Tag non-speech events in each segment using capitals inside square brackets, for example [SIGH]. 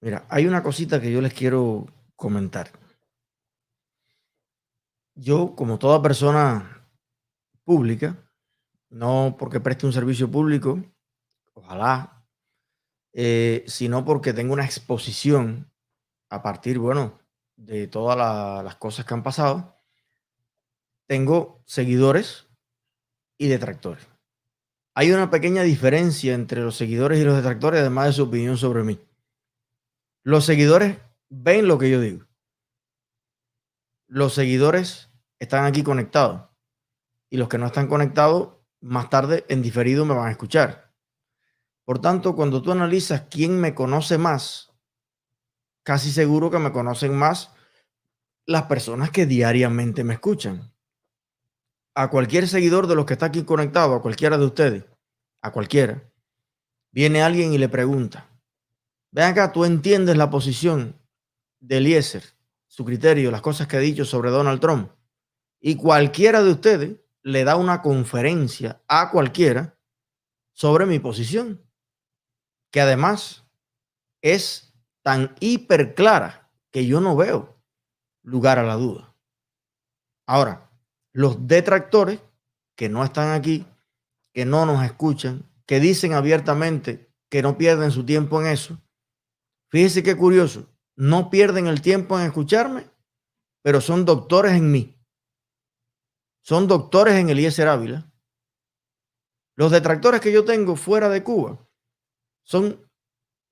Mira, hay una cosita que yo les quiero comentar. Yo, como toda persona pública, no porque preste un servicio público, ojalá, eh, sino porque tengo una exposición a partir, bueno, de todas las cosas que han pasado, tengo seguidores y detractores. Hay una pequeña diferencia entre los seguidores y los detractores, además de su opinión sobre mí. Los seguidores ven lo que yo digo. Los seguidores están aquí conectados. Y los que no están conectados, más tarde en diferido me van a escuchar. Por tanto, cuando tú analizas quién me conoce más, casi seguro que me conocen más las personas que diariamente me escuchan. A cualquier seguidor de los que está aquí conectado, a cualquiera de ustedes, a cualquiera, viene alguien y le pregunta, ven acá, tú entiendes la posición de Eliezer, su criterio, las cosas que ha dicho sobre Donald Trump. Y cualquiera de ustedes le da una conferencia a cualquiera sobre mi posición, que además es tan hiper clara que yo no veo lugar a la duda. Ahora, los detractores que no están aquí, que no nos escuchan, que dicen abiertamente que no pierden su tiempo en eso, fíjese qué curioso, no pierden el tiempo en escucharme, pero son doctores en mí. Son doctores en Eliezer Ávila. Los detractores que yo tengo fuera de Cuba son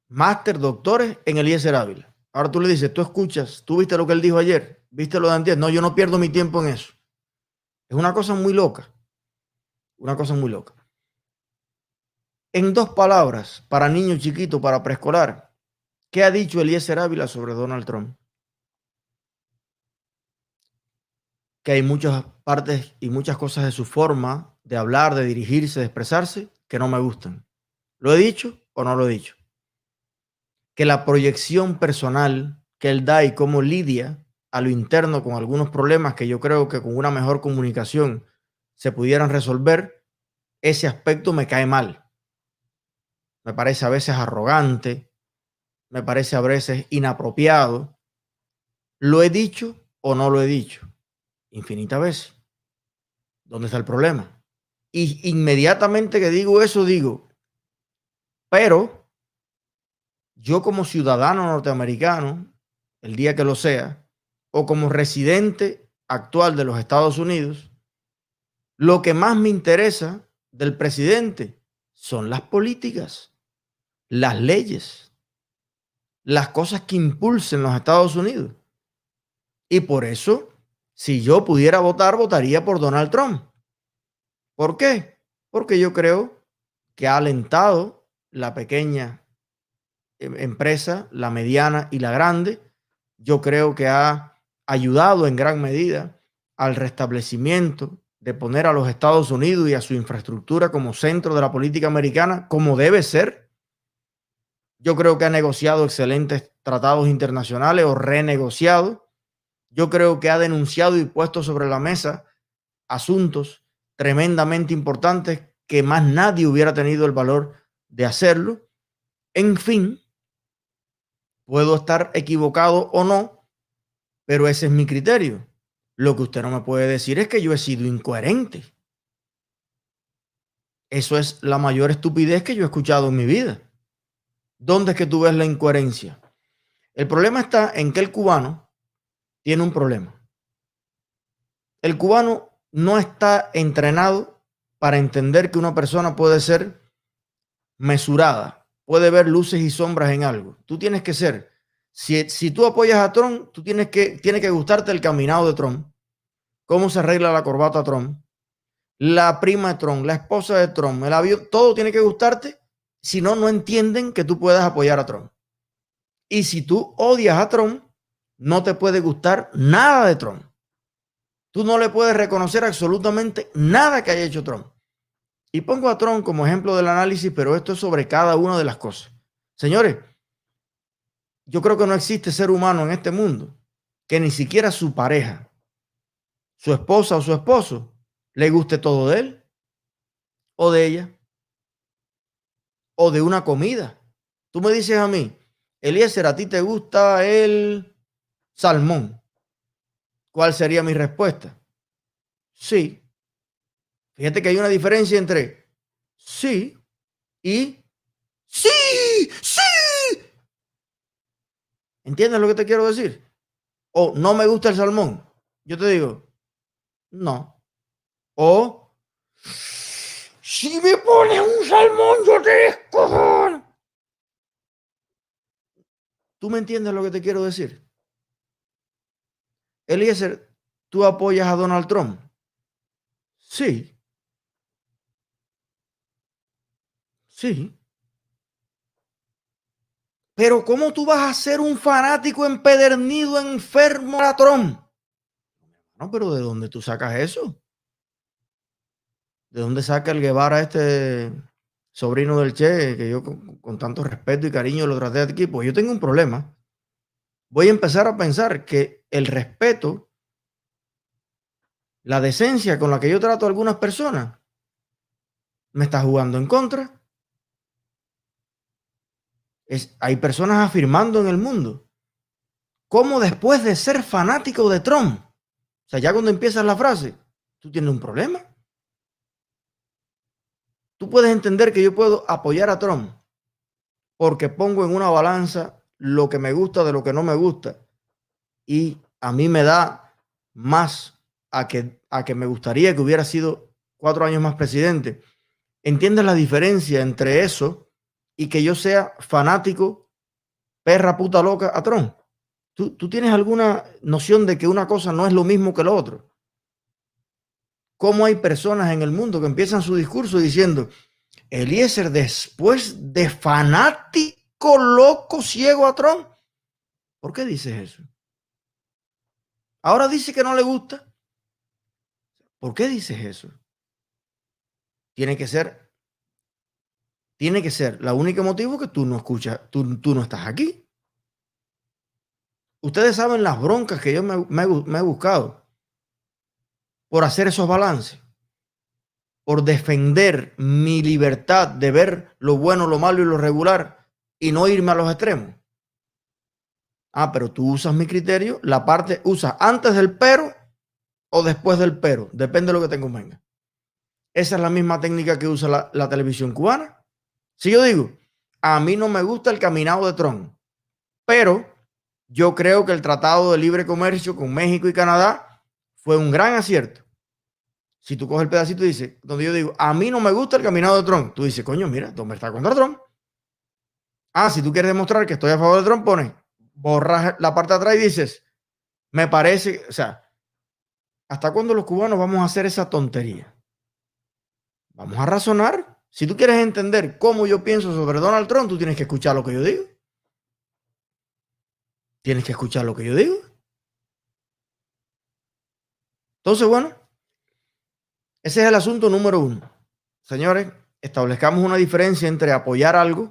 máster doctores en Eliezer Ávila. Ahora tú le dices, tú escuchas, tú viste lo que él dijo ayer, viste lo de antes. No, yo no pierdo mi tiempo en eso. Es una cosa muy loca. Una cosa muy loca. En dos palabras, para niños chiquitos, para preescolar, ¿qué ha dicho Eliezer Ávila sobre Donald Trump? Que hay muchas partes y muchas cosas de su forma de hablar, de dirigirse, de expresarse, que no me gustan. ¿Lo he dicho o no lo he dicho? que la proyección personal que él da y cómo lidia a lo interno con algunos problemas que yo creo que con una mejor comunicación se pudieran resolver, ese aspecto me cae mal. Me parece a veces arrogante, me parece a veces inapropiado. ¿Lo he dicho o no lo he dicho? Infinitas veces. ¿Dónde está el problema? Y inmediatamente que digo eso, digo, pero yo como ciudadano norteamericano, el día que lo sea, o como residente actual de los Estados Unidos, lo que más me interesa del presidente son las políticas, las leyes, las cosas que impulsen los Estados Unidos. Y por eso, si yo pudiera votar, votaría por Donald Trump. ¿Por qué? Porque yo creo que ha alentado la pequeña Em, empresa, la mediana y la grande. Yo creo que ha ayudado en gran medida al restablecimiento de poner a los Estados Unidos y a su infraestructura como centro de la política americana, como debe ser. Yo creo que ha negociado excelentes tratados internacionales o renegociado. Yo creo que ha denunciado y puesto sobre la mesa asuntos tremendamente importantes que más nadie hubiera tenido el valor de hacerlo. En fin, Puedo estar equivocado o no, pero ese es mi criterio. Lo que usted no me puede decir es que yo he sido incoherente. Eso es la mayor estupidez que yo he escuchado en mi vida. ¿Dónde es que tú ves la incoherencia? El problema está en que el cubano tiene un problema. El cubano no está entrenado para entender que una persona puede ser mesurada, puede ver luces y sombras en algo. Tú tienes que ser, si, si tú apoyas a Trump, tú tienes que, que gustarte el caminado de Trump, cómo se arregla la corbata Trump, la prima de Trump, la esposa de Trump, el avión, todo tiene que gustarte, si no, no entienden que tú puedas apoyar a Trump. Y si tú odias a Trump, no te puede gustar nada de Trump. Tú no le puedes reconocer absolutamente nada que haya hecho Trump. Y pongo a Trump como ejemplo del análisis, pero esto es sobre cada una de las cosas. Señores, yo creo que no existe ser humano en este mundo que ni siquiera su pareja, su esposa o su esposo, le guste todo de él o de ella o de una comida. Tú me dices a mí Eliezer, ¿a ti te gusta el salmón? ¿Cuál sería mi respuesta? Sí. Fíjate que hay una diferencia entre sí y sí, sí. ¿Entiendes lo que te quiero decir? O no me gusta el salmón. Yo te digo, no. O si me pones un salmón, yo te descojono. ¿Tú me entiendes lo que te quiero decir? Eliezer, ¿tú apoyas a Donald Trump? Sí. Sí. Pero ¿cómo tú vas a ser un fanático empedernido, enfermo a Trump? No, pero ¿de dónde tú sacas eso? ¿De dónde saca el Guevara este sobrino del Che, que yo con, tanto respeto y cariño lo traté aquí? Pues yo tengo un problema. Voy a empezar a pensar que el respeto, la decencia con la que yo trato a algunas personas, me está jugando en contra hay personas afirmando en el mundo cómo después de ser fanático de Trump, o sea, ya cuando empiezas la frase, tú tienes un problema. Tú puedes entender que yo puedo apoyar a Trump porque pongo en una balanza lo que me gusta de lo que no me gusta y a mí me da más a que, a que me gustaría que hubiera sido cuatro años más presidente. ¿Entiendes la diferencia entre eso y que yo sea fanático, perra puta loca a Trump. ¿Tú, ¿Tú, tienes alguna noción de que una cosa no es lo mismo que lo otro? ¿Cómo hay personas en el mundo que empiezan su discurso diciendo, Eliezer después de fanático, loco, ciego a Trump? ¿Por qué dices eso? Ahora dice que no le gusta. ¿Por qué dices eso? Tiene que ser tiene que ser la única motivo que tú no escuchas, tú, no estás aquí. Ustedes saben las broncas que yo me he buscado por hacer esos balances, por defender mi libertad de ver lo bueno, lo malo y lo regular y no irme a los extremos. Ah, pero tú usas mi criterio, la parte usa antes del pero o después del pero, depende de lo que te convenga. Esa es la misma técnica que usa la televisión cubana. Si yo digo, a mí no me gusta el caminado de Trump, pero yo creo que el Tratado de Libre Comercio con México y Canadá fue un gran acierto. Si tú coges el pedacito y dices, donde yo digo, a mí no me gusta el caminado de Trump, tú dices, coño, mira, ¿dónde está contra Trump? Ah, si tú quieres demostrar que estoy a favor de Trump, pones, borras la parte de atrás y dices, me parece, o sea, ¿hasta cuándo los cubanos vamos a hacer esa tontería? Vamos a razonar si tú quieres entender cómo yo pienso sobre Donald Trump, tú tienes que escuchar lo que yo digo. Tienes que escuchar lo que yo digo. Entonces, bueno, ese es el asunto número uno. Señores, establezcamos una diferencia entre apoyar algo,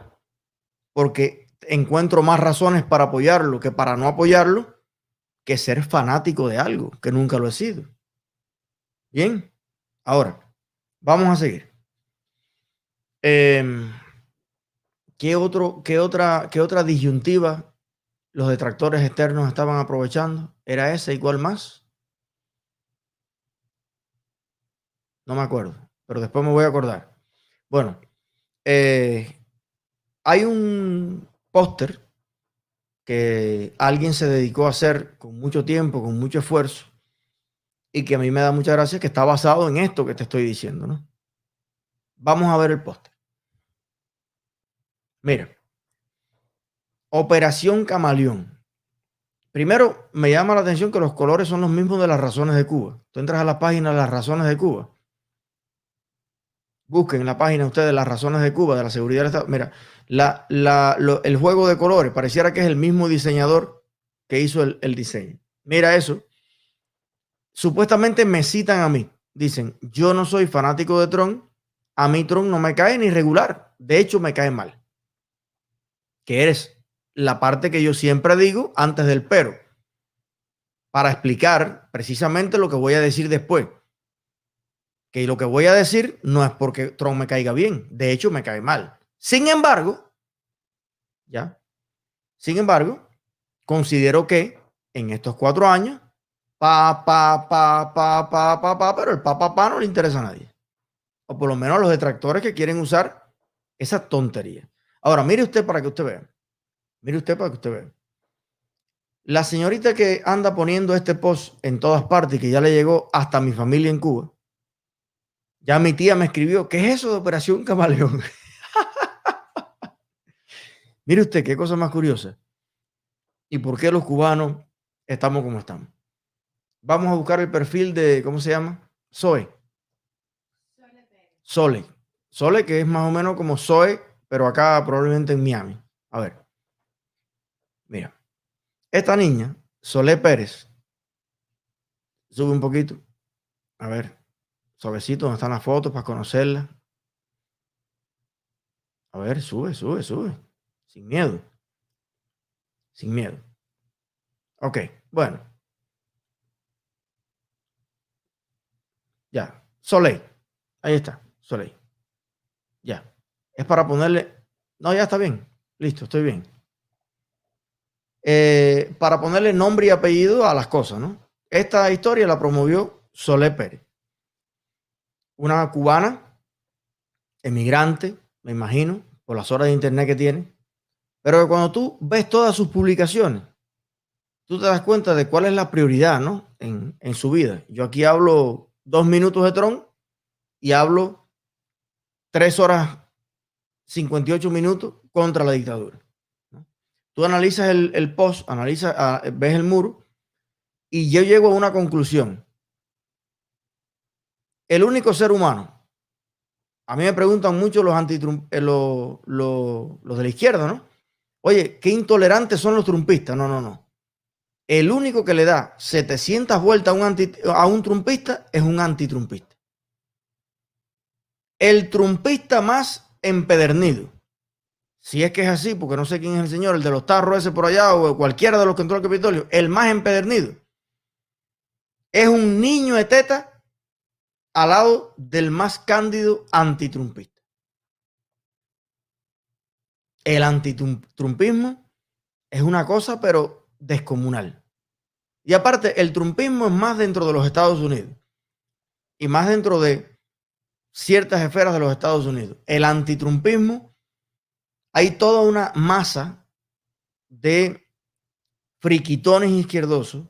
porque encuentro más razones para apoyarlo que para no apoyarlo, que ser fanático de algo, que nunca lo he sido. Bien, ahora, vamos a seguir. Em, ¿qué, otro, qué, otra, ¿Qué otra disyuntiva los detractores externos estaban aprovechando? ¿Era esa igual más? No me acuerdo, pero después me voy a acordar. Bueno, eh, hay un póster que alguien se dedicó a hacer con mucho tiempo, con mucho esfuerzo, y que a mí me da mucha gracia que está basado en esto que te estoy diciendo, ¿no? Vamos a ver el póster. Mira, Operación Camaleón. Primero, me llama la atención que los colores son los mismos de las razones de Cuba. Tú entras a la página de las razones de Cuba. Busquen en la página ustedes las razones de Cuba, de la seguridad del Estado. Mira, el juego de colores pareciera que es el mismo diseñador que hizo el, el diseño. Mira eso. Supuestamente me citan a mí. Dicen, yo no soy fanático de Tron, a mí Tron no me cae ni regular. De hecho, me cae mal. Que eres la parte que yo siempre digo antes del pero. Para explicar precisamente lo que voy a decir después. Que lo que voy a decir no es porque Tron me caiga bien. De hecho, me cae mal. Sin embargo, ya. Sin embargo, considero que en estos cuatro años, pa, pa, pa, pa, pa, pa, pero el pa, pa, pa no le interesa a nadie. O por lo menos a los detractores que quieren usar esa tontería. Ahora, mire usted para que usted vea. Mire usted para que usted vea. La señorita que anda poniendo este post en todas partes, que ya le llegó hasta mi familia en Cuba, ya mi tía me escribió, ¿qué es eso de Operación Camaleón? [LAUGHS] Mire usted, qué cosa más curiosa. ¿Y por qué los cubanos estamos como estamos? Vamos a buscar el perfil de, ¿cómo se llama? Zoe. Sole. Sole, que es más o menos como Zoe, pero acá probablemente en Miami. A ver. Mira. Esta niña, Sole Pérez, sube un poquito. A ver, suavecito, donde están las fotos para conocerla. A ver, sube, sube, sube. Sin miedo. Sin miedo. Ok, bueno. Ya, Soleil. Ahí está, Soleil. Ya. Es para ponerle... No, ya está bien. Listo, estoy bien. Eh, para ponerle nombre y apellido a las cosas, ¿no? Esta historia la promovió Solé Pérez, una cubana, emigrante, me imagino, por las horas de internet que tiene, pero cuando tú ves todas sus publicaciones, tú te das cuenta de cuál es la prioridad, ¿no? En, en su vida. Yo aquí hablo dos minutos de Tron y hablo tres horas 58 minutos contra la dictadura. Tú analizas el, post, analizas, ah, ves el muro y yo llego a una conclusión. El único ser humano, a mí me preguntan mucho los, anti eh, los, de la izquierda, ¿no? Oye, qué intolerantes son los trumpistas. No, no, no. El único que le da 700 vueltas a un, anti, a un trumpista es un antitrumpista. El trumpista más empedernido si es que es así, porque no sé quién es el señor, el de los tarros ese por allá o cualquiera de los que entró al Capitolio, el más empedernido, es un niño de teta al lado del más cándido antitrumpista. El antitrumpismo es una cosa, pero descomunal. Y aparte, el trumpismo es más dentro de los Estados Unidos y más dentro de ciertas esferas de los Estados Unidos. El antitrumpismo hay toda una masa de friquitones izquierdosos.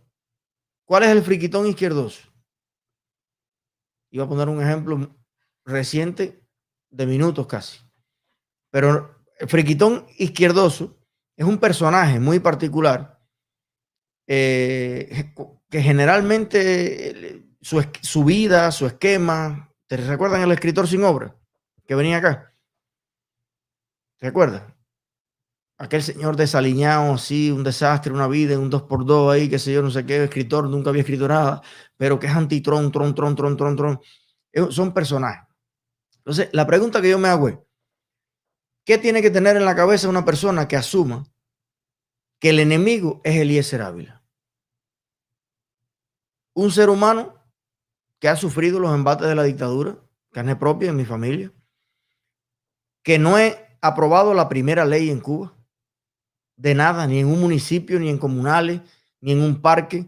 ¿Cuál es el friquitón izquierdoso? Iba a poner un ejemplo reciente de minutos casi. Pero el friquitón izquierdoso es un personaje muy particular eh, que generalmente su, su, vida, su esquema, ¿te recuerdan el escritor sin obra que venía acá? ¿Recuerda? Aquel señor desaliñado, así, un desastre, una vida, un 2x2 ahí, qué sé yo, no sé qué, escritor, nunca había escrito nada, pero que es antitron, tron, tron, tron, tron, tron. Son personajes. Entonces, la pregunta que yo me hago es, ¿qué tiene que tener en la cabeza una persona que asuma que el enemigo es Eliezer Ávila? Un ser humano que ha sufrido los embates de la dictadura, carne propia en mi familia, que no es aprobado la primera ley en Cuba. De nada, ni en un municipio, ni en comunales, ni en un parque.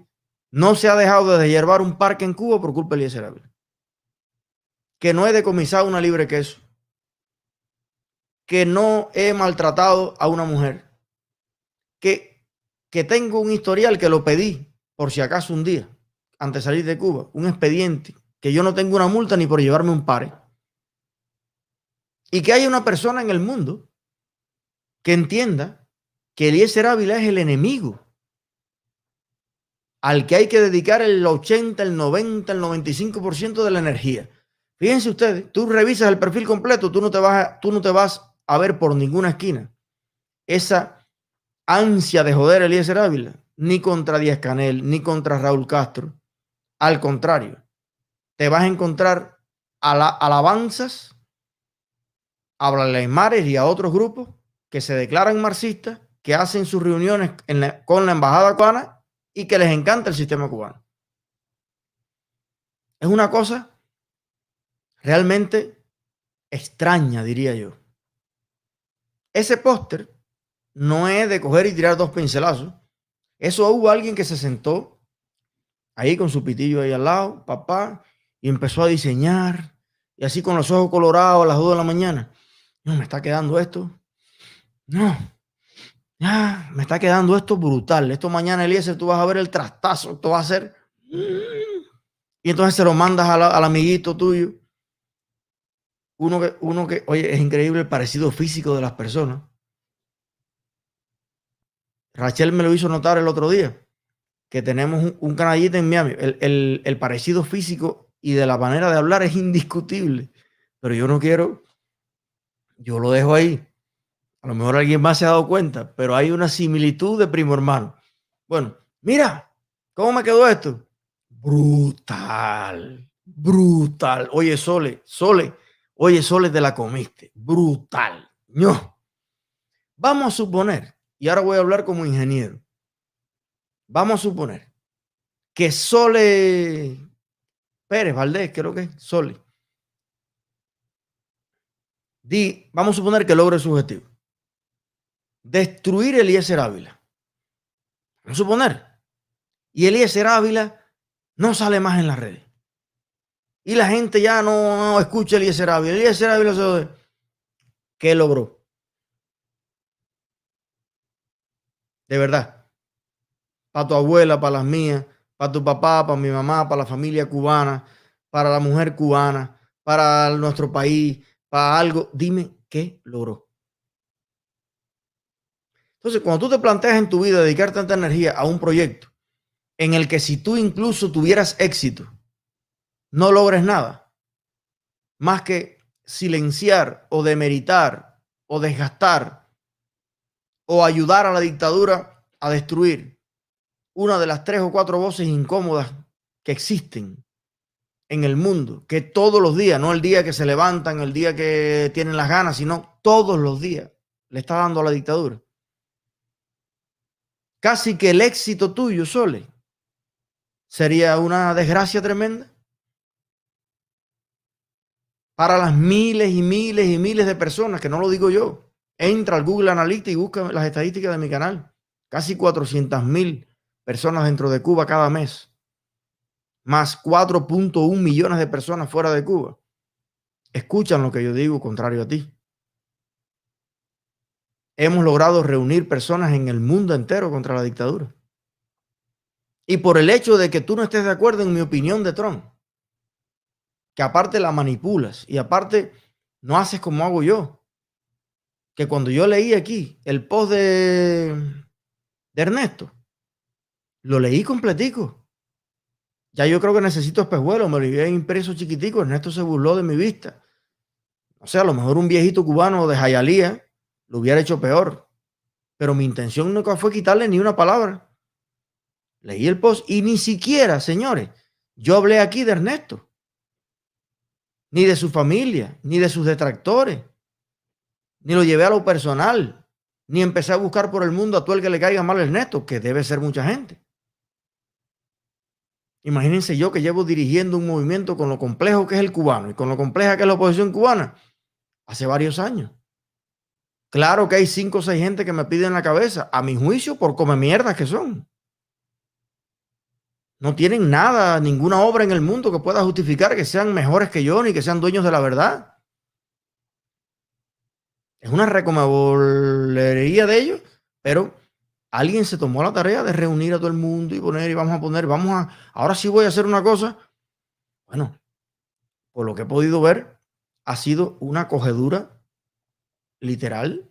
No se ha dejado de hiervar un parque en Cuba por culpa de Eliezer. Que no he decomisado una libre queso. Que no he maltratado a una mujer. Que, que tengo un historial que lo pedí por si acaso un día, antes de salir de Cuba, un expediente, que yo no tengo una multa ni por llevarme un pare y que haya una persona en el mundo que entienda que Eliezer Ávila es el enemigo al que hay que dedicar el 80, el 90, el 95% de la energía. Fíjense ustedes, tú revisas el perfil completo, tú no te vas a, tú no te vas a ver por ninguna esquina esa ansia de joder a Eliezer Ávila, ni contra Díaz Canel, ni contra Raúl Castro. Al contrario, te vas a encontrar alabanzas a Mares y a otros grupos que se declaran marxistas, que hacen sus reuniones con la embajada cubana y que les encanta el sistema cubano. Es una cosa realmente extraña, diría yo. Ese póster no es de coger y tirar dos pincelazos. Eso hubo alguien que se sentó ahí con su pitillo ahí al lado, papá, y empezó a diseñar, y así con los ojos colorados a las 2 de la mañana. No, me está quedando esto. No, me está quedando esto brutal. Esto mañana, Eliezer, tú vas a ver el trastazo, esto va a ser... Y entonces se lo mandas al amiguito tuyo. Uno que, uno que, oye, es increíble el parecido físico de las personas. Rachel me lo hizo notar el otro día, que tenemos un, un canallita en Miami. El, el, parecido físico y de la manera de hablar es indiscutible. Pero yo no quiero, yo lo dejo ahí. A lo mejor alguien más se ha dado cuenta, pero hay una similitud de primo hermano. Bueno, mira, ¿cómo me quedó esto? Brutal, brutal. Oye, Sole, Sole, oye, Sole, te la comiste. Brutal. No. Vamos a suponer y ahora voy a hablar como ingeniero. Vamos a suponer que Sole Pérez Valdés, creo que es Sole. Di, vamos a suponer que logre su objetivo. Destruir Eliezer Ávila. Vamos a suponer. Y Eliezer Ávila no sale más en las redes. Y la gente ya no, escucha Eliezer Ávila. Eliezer Ávila se... ¿Qué logró? de verdad. Para tu abuela, para las mías, para tu papá, para mi mamá, para la familia cubana, para la mujer cubana, para nuestro país, para algo. Dime qué logró. Entonces, cuando tú te planteas en tu vida dedicar tanta energía a un proyecto en el que si tú incluso tuvieras éxito, no logres nada, más que silenciar o demeritar o desgastar o ayudar a la dictadura a destruir una de las tres o cuatro voces incómodas que existen en el mundo, que todos los días, no el día que se levantan, el día que tienen las ganas, sino todos los días le está dando a la dictadura. Casi que el éxito tuyo, Sole, sería una desgracia tremenda para las miles y miles y miles de personas, que no lo digo yo, Entra al Google Analytics y busca las estadísticas de mi canal. Casi 400 mil personas dentro de Cuba cada mes. Más 4.1 millones de personas fuera de Cuba. Escuchan lo que yo digo, contrario a ti. Hemos logrado reunir personas en el mundo entero contra la dictadura. Y por el hecho de que tú no estés de acuerdo en mi opinión de Trump, que aparte la manipulas y aparte no haces como hago yo, que cuando yo leí aquí el post de, Ernesto, lo leí completico. Ya yo creo que necesito espejuelos, me lo había impreso chiquitico, Ernesto se burló de mi vista. O sea, a lo mejor un viejito cubano de Jayalía lo hubiera hecho peor. Pero mi intención nunca fue quitarle ni una palabra. Leí el post y ni siquiera, señores, yo hablé aquí de Ernesto, ni de su familia, ni de sus detractores ni lo llevé a lo personal, ni empecé a buscar por el mundo a todo el que le caiga mal el neto, que debe ser mucha gente. Imagínense yo que llevo dirigiendo un movimiento con lo complejo que es el cubano y con lo compleja que es la oposición cubana hace varios años. Claro que hay cinco o seis gente que me piden la cabeza, a mi juicio, por come mierdas que son. No tienen nada, ninguna obra en el mundo que pueda justificar que sean mejores que yo ni que sean dueños de la verdad. Es una recomabolería de ellos, pero alguien se tomó la tarea de reunir a todo el mundo y poner y vamos a poner, vamos a, ahora sí voy a hacer una cosa. Bueno, por lo que he podido ver, ha sido una cogedura literal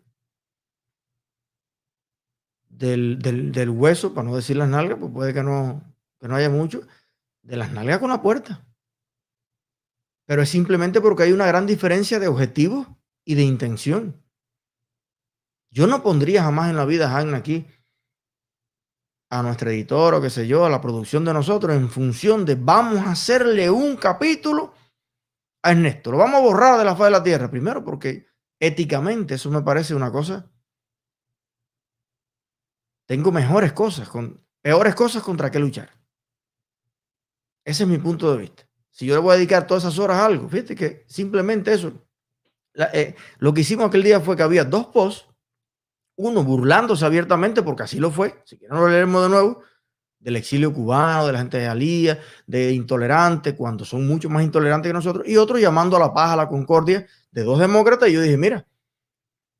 del, del, hueso, para no decir las nalgas, pues puede que no, que no haya mucho, de las nalgas con la puerta. Pero es simplemente porque hay una gran diferencia de objetivos y de intención. Yo no pondría jamás en la vida, Jaime, aquí a nuestro editor o qué sé yo, a la producción de nosotros en función de vamos a hacerle un capítulo a Ernesto. Lo vamos a borrar de la faz de la tierra. Primero porque éticamente eso me parece una cosa. Tengo mejores cosas, con, peores cosas contra qué luchar. Ese es mi punto de vista. Si yo le voy a dedicar todas esas horas a algo, fíjate que simplemente eso eh, lo que hicimos aquel día fue que había dos posts, uno burlándose abiertamente, porque así lo fue, si quieren lo leemos de nuevo, del exilio cubano, de la gente de Alía, de intolerantes, cuando son mucho más intolerantes que nosotros, y otros llamando a la paz, a la concordia de dos demócratas. Y yo dije, mira,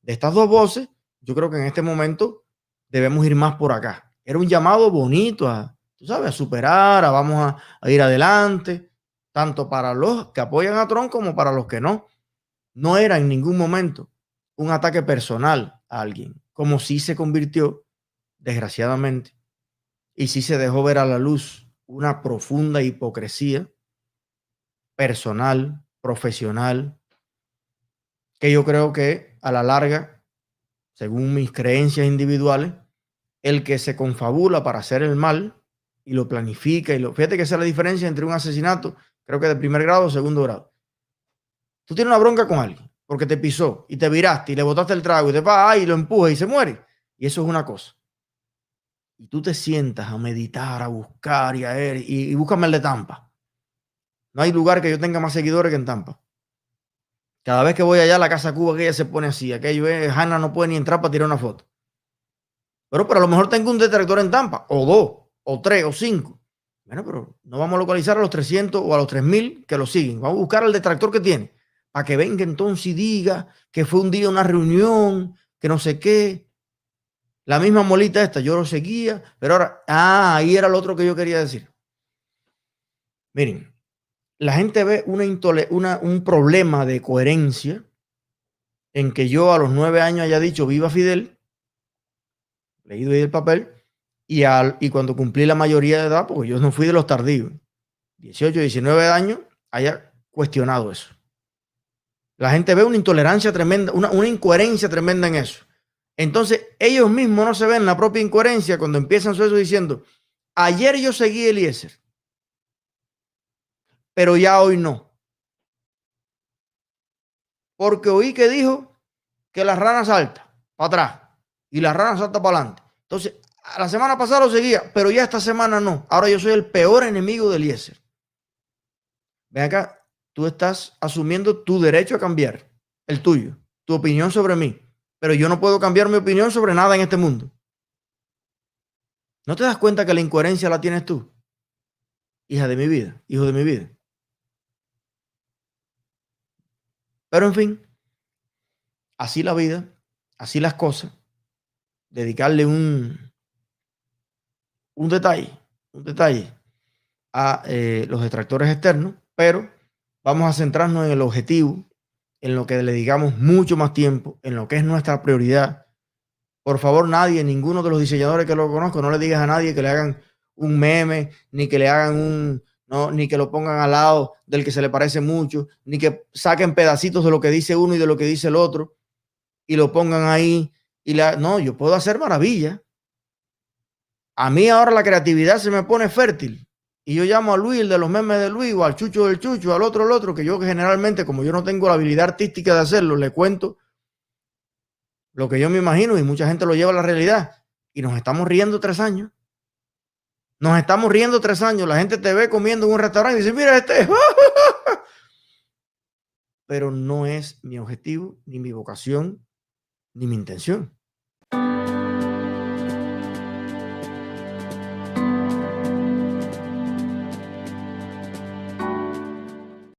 de estas dos voces, yo creo que en este momento debemos ir más por acá. Era un llamado bonito a, tú sabes, a superar, a vamos a, ir adelante, tanto para los que apoyan a Trump como para los que no. No era en ningún momento un ataque personal a alguien, como sí se convirtió, desgraciadamente, y sí se dejó ver a la luz una profunda hipocresía personal, profesional, que yo creo que a la larga, según mis creencias individuales, el que se confabula para hacer el mal y lo planifica y lo... Fíjate que esa es la diferencia entre un asesinato, creo que de primer grado o segundo grado. Tú tienes una bronca con alguien porque te pisó y te viraste y le botaste el trago y te va y lo empuja y se muere. Y eso es una cosa y tú te sientas a meditar, a buscar y a ver, y, y búscame el de Tampa. No hay lugar que yo tenga más seguidores que en Tampa. Cada vez que voy allá a la Casa Cuba, que ella se pone así. Aquello es, Hanna no puede ni entrar para tirar una foto. Pero, pero a lo mejor tengo un detractor en Tampa, o dos, o tres, o cinco. Bueno, pero no vamos a localizar a los 300 o a los 3000 que lo siguen. Vamos a buscar al detractor que tiene, para que venga entonces y diga que fue un día una reunión, que no sé qué. La misma molita esta, yo lo seguía, pero ahora, ah, ahí era lo otro que yo quería decir. Miren, la gente ve una, un problema de coherencia en que yo a los nueve años haya dicho viva Fidel, leído ahí el papel, y, al, y cuando cumplí la mayoría de edad, porque yo no fui de los tardíos, 18, 19 años, haya cuestionado eso. La gente ve una intolerancia tremenda, una, una incoherencia tremenda en eso. Entonces, ellos mismos no se ven la propia incoherencia cuando empiezan su eso diciendo, ayer yo seguí Eliezer, pero ya hoy no. Porque oí que dijo que la rana salta para atrás y la rana salta para adelante. Entonces, la semana pasada lo seguía, pero ya esta semana no. Ahora yo soy el peor enemigo de Eliezer. Ven acá, tú estás asumiendo tu derecho a cambiar, el tuyo, tu opinión sobre mí pero yo no puedo cambiar mi opinión sobre nada en este mundo. ¿No te das cuenta que la incoherencia la tienes tú? Hija de mi vida, hijo de mi vida. Pero en fin, así la vida, así las cosas. Dedicarle un, un detalle, un detalle a eh, los detractores externos, pero vamos a centrarnos en el objetivo en lo que le digamos mucho más tiempo, en lo que es nuestra prioridad. Por favor, nadie, ninguno de los diseñadores que lo conozco, no le digas a nadie que le hagan un meme, ni que le hagan un, no, ni que lo pongan al lado del que se le parece mucho, ni que saquen pedacitos de lo que dice uno y de lo que dice el otro y lo pongan ahí. Y la, no, yo puedo hacer maravilla. A mí ahora la creatividad se me pone fértil y yo llamo a Luis, el de los memes de Luis, o al Chucho del Chucho, al otro, al otro, que yo generalmente, como yo no tengo la habilidad artística de hacerlo, le cuento lo que yo me imagino y mucha gente lo lleva a la realidad. Y nos estamos riendo tres años. Nos estamos riendo tres años. La gente te ve comiendo en un restaurante y dice, mira este. [LAUGHS] Pero no es mi objetivo, ni mi vocación, ni mi intención.